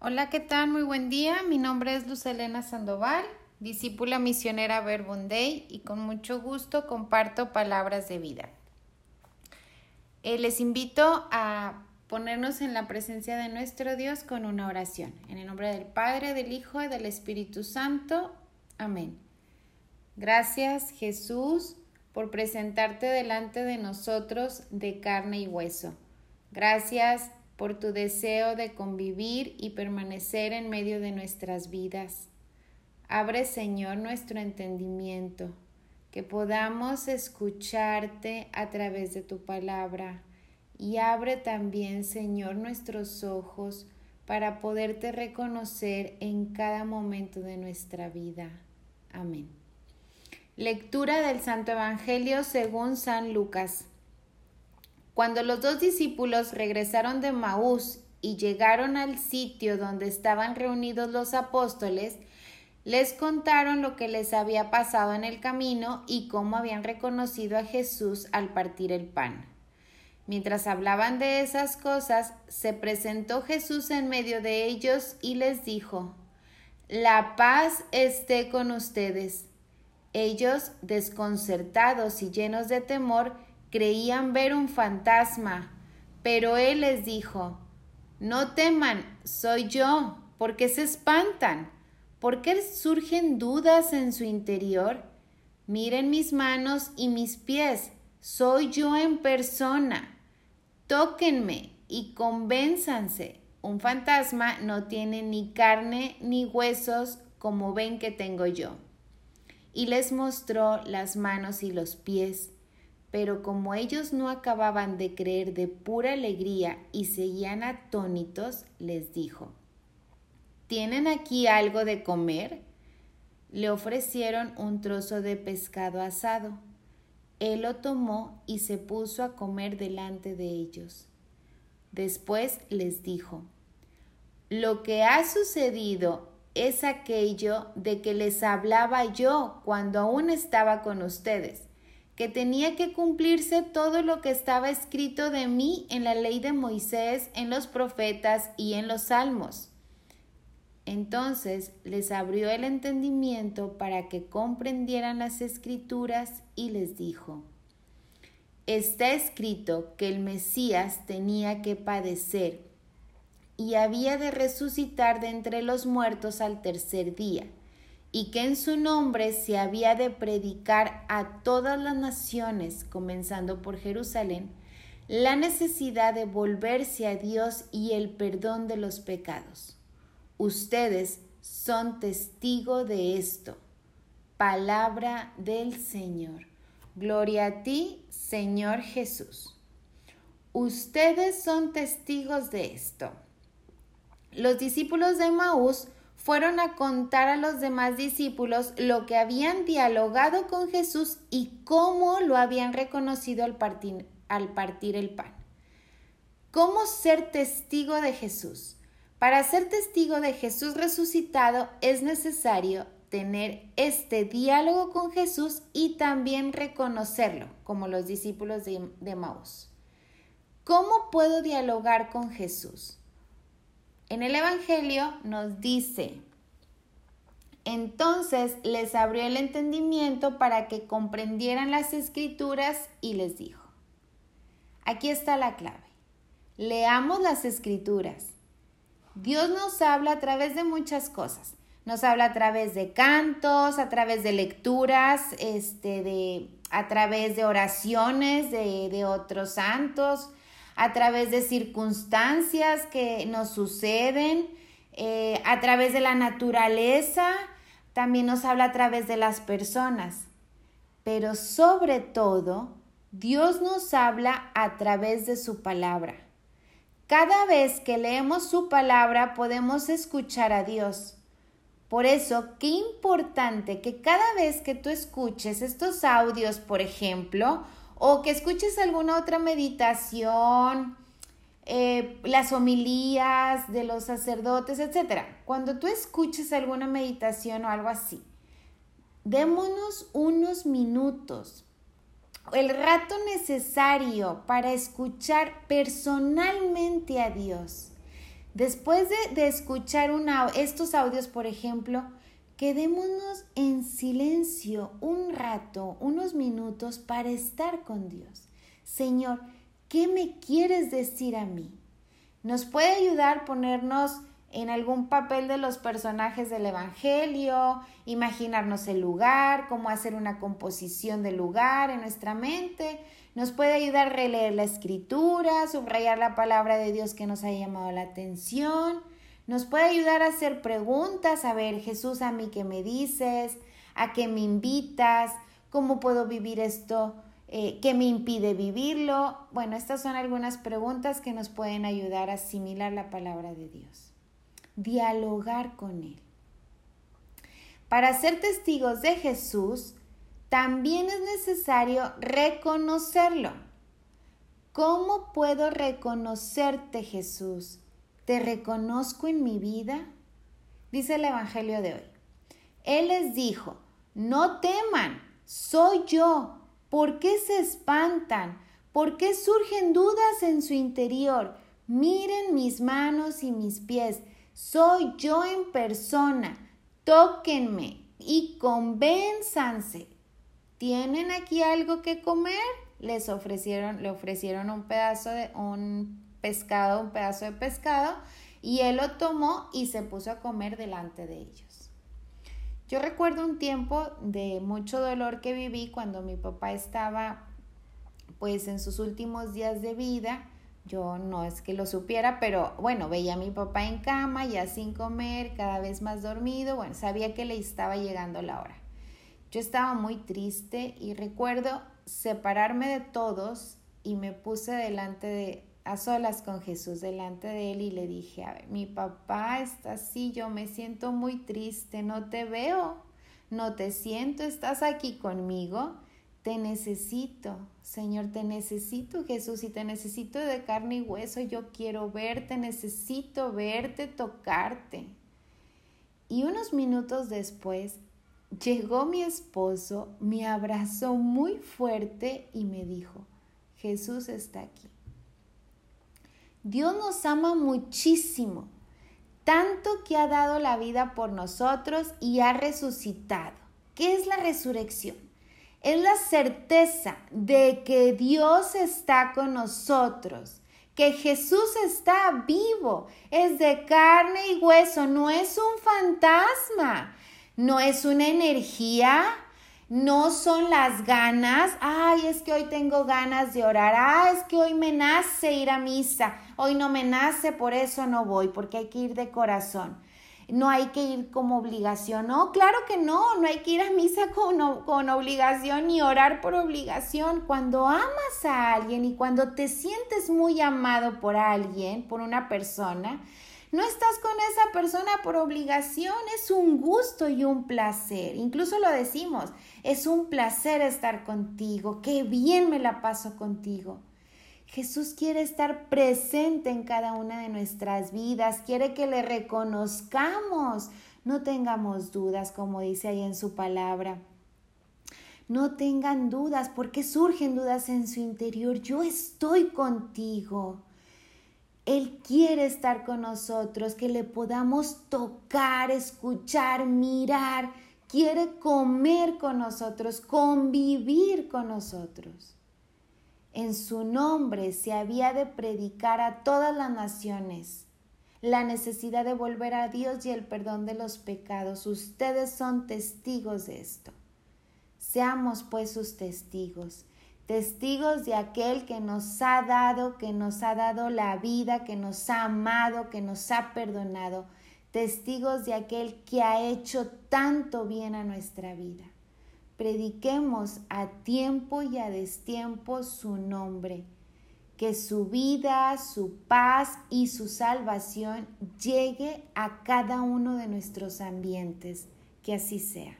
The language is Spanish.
Hola, ¿qué tal? Muy buen día. Mi nombre es Luz Elena Sandoval, discípula misionera Verbunday y con mucho gusto comparto palabras de vida. Eh, les invito a ponernos en la presencia de nuestro Dios con una oración. En el nombre del Padre, del Hijo y del Espíritu Santo. Amén. Gracias Jesús por presentarte delante de nosotros de carne y hueso. Gracias por tu deseo de convivir y permanecer en medio de nuestras vidas. Abre, Señor, nuestro entendimiento, que podamos escucharte a través de tu palabra. Y abre también, Señor, nuestros ojos para poderte reconocer en cada momento de nuestra vida. Amén. Lectura del Santo Evangelio según San Lucas. Cuando los dos discípulos regresaron de Maús y llegaron al sitio donde estaban reunidos los apóstoles, les contaron lo que les había pasado en el camino y cómo habían reconocido a Jesús al partir el pan. Mientras hablaban de esas cosas, se presentó Jesús en medio de ellos y les dijo, La paz esté con ustedes. Ellos, desconcertados y llenos de temor, creían ver un fantasma, pero él les dijo, no teman, soy yo, ¿por qué se espantan? ¿Por qué surgen dudas en su interior? Miren mis manos y mis pies, soy yo en persona. Tóquenme y convénzanse. Un fantasma no tiene ni carne ni huesos como ven que tengo yo. Y les mostró las manos y los pies. Pero como ellos no acababan de creer de pura alegría y seguían atónitos, les dijo, ¿Tienen aquí algo de comer? Le ofrecieron un trozo de pescado asado. Él lo tomó y se puso a comer delante de ellos. Después les dijo, Lo que ha sucedido es aquello de que les hablaba yo cuando aún estaba con ustedes que tenía que cumplirse todo lo que estaba escrito de mí en la ley de Moisés, en los profetas y en los salmos. Entonces les abrió el entendimiento para que comprendieran las escrituras y les dijo, Está escrito que el Mesías tenía que padecer y había de resucitar de entre los muertos al tercer día y que en su nombre se había de predicar a todas las naciones, comenzando por Jerusalén, la necesidad de volverse a Dios y el perdón de los pecados. Ustedes son testigo de esto. Palabra del Señor. Gloria a ti, Señor Jesús. Ustedes son testigos de esto. Los discípulos de Maús fueron a contar a los demás discípulos lo que habían dialogado con Jesús y cómo lo habían reconocido al partir, el pan. ¿Cómo ser testigo de Jesús? Para ser testigo de Jesús resucitado es necesario tener este diálogo con Jesús y también reconocerlo, como los discípulos de, de Maús. ¿Cómo puedo dialogar con Jesús? En el Evangelio nos dice, entonces les abrió el entendimiento para que comprendieran las escrituras y les dijo, aquí está la clave, leamos las escrituras. Dios nos habla a través de muchas cosas. Nos habla a través de cantos, a través de lecturas, este, de, a través de oraciones de, de otros santos, a través de circunstancias que nos suceden, eh, a través de la naturaleza, también nos habla a través de las personas. Pero sobre todo, Dios nos habla a través de su palabra. Cada vez que leemos su palabra podemos escuchar a Dios. Por eso, qué importante que cada vez que tú escuches estos audios, por ejemplo, o que escuches alguna otra meditación, eh, las homilías de los sacerdotes, etc. Cuando tú escuches alguna meditación o algo así, démonos unos minutos, el rato necesario para escuchar personalmente a Dios. Después de, escuchar estos audios, por ejemplo, quedémonos en silencio un rato, unos minutos para estar con Dios. Señor, ¿qué me quieres decir a mí? Nos puede ayudar ponernos en algún papel de los personajes del Evangelio, imaginarnos el lugar, cómo hacer una composición del lugar en nuestra mente. Nos puede ayudar a releer la escritura, subrayar la palabra de Dios que nos ha llamado la atención. Nos puede ayudar a hacer preguntas, a ver, Jesús, a mí qué me dices, a qué me invitas, cómo puedo vivir esto, eh, qué me impide vivirlo. Bueno, estas son algunas preguntas que nos pueden ayudar a asimilar la palabra de Dios dialogar con Él. Para ser testigos de Jesús, también es necesario reconocerlo. ¿Cómo puedo reconocerte, Jesús? ¿Te reconozco en mi vida? Dice el Evangelio de hoy. Él les dijo, no teman, soy yo. ¿Por qué se espantan? ¿Por qué surgen dudas en su interior? Miren mis manos y mis pies soy yo en persona. Tóquenme y convénzanse. ¿Tienen aquí algo que comer? Les ofrecieron, le ofrecieron un pedazo de un pescado, un pedazo de pescado, y él lo tomó y se puso a comer delante de ellos. Yo recuerdo un tiempo de mucho dolor que viví cuando mi papá estaba pues en sus últimos días de vida yo no es que lo supiera, pero bueno, veía a mi papá en cama, ya sin comer, cada vez más dormido, bueno, sabía que le estaba llegando la hora. Yo estaba muy triste y recuerdo separarme de todos y me puse delante de, a solas con Jesús, delante de él y le dije, a ver, mi papá está así, yo me siento muy triste, no te veo, no te siento, estás aquí conmigo te necesito, Señor, te necesito, Jesús, y te necesito de carne y hueso. Yo quiero verte, necesito verte, tocarte. Y unos minutos después llegó mi esposo, me abrazó muy fuerte y me dijo, Jesús está aquí. Dios nos ama muchísimo, tanto que ha dado la vida por nosotros y ha resucitado. ¿Qué es la resurrección? es la certeza de que Dios está con nosotros, que Jesús está vivo, es de carne y hueso, no es un fantasma, no es una energía, no son las ganas, ay, es que hoy tengo ganas de orar, ah, es que hoy me nace ir a misa, hoy no me nace, por eso no voy, porque hay que ir de corazón. No hay que ir como obligación. No, claro que no, no hay que ir a misa con, con obligación ni orar por obligación. Cuando amas a alguien y cuando te sientes muy amado por alguien, por una persona, no estás con esa persona por obligación, es un gusto y un placer. Incluso lo decimos, es un placer estar contigo, qué bien me la paso contigo. Jesús quiere estar presente en cada una de nuestras vidas, quiere que le reconozcamos. No tengamos dudas, como dice ahí en su palabra. No tengan dudas, porque surgen dudas en su interior. Yo estoy contigo. Él quiere estar con nosotros, que le podamos tocar, escuchar, mirar. Quiere comer con nosotros, convivir con nosotros. En su nombre se había de predicar a todas las naciones la necesidad de volver a Dios y el perdón de los pecados. Ustedes son testigos de esto. Seamos pues sus testigos, testigos de aquel que nos ha dado, que nos ha dado la vida, que nos ha amado, que nos ha perdonado, testigos de aquel que ha hecho tanto bien a nuestra vida. Prediquemos a tiempo y a destiempo su nombre, que su vida, su paz y su salvación llegue a cada uno de nuestros ambientes, que así sea.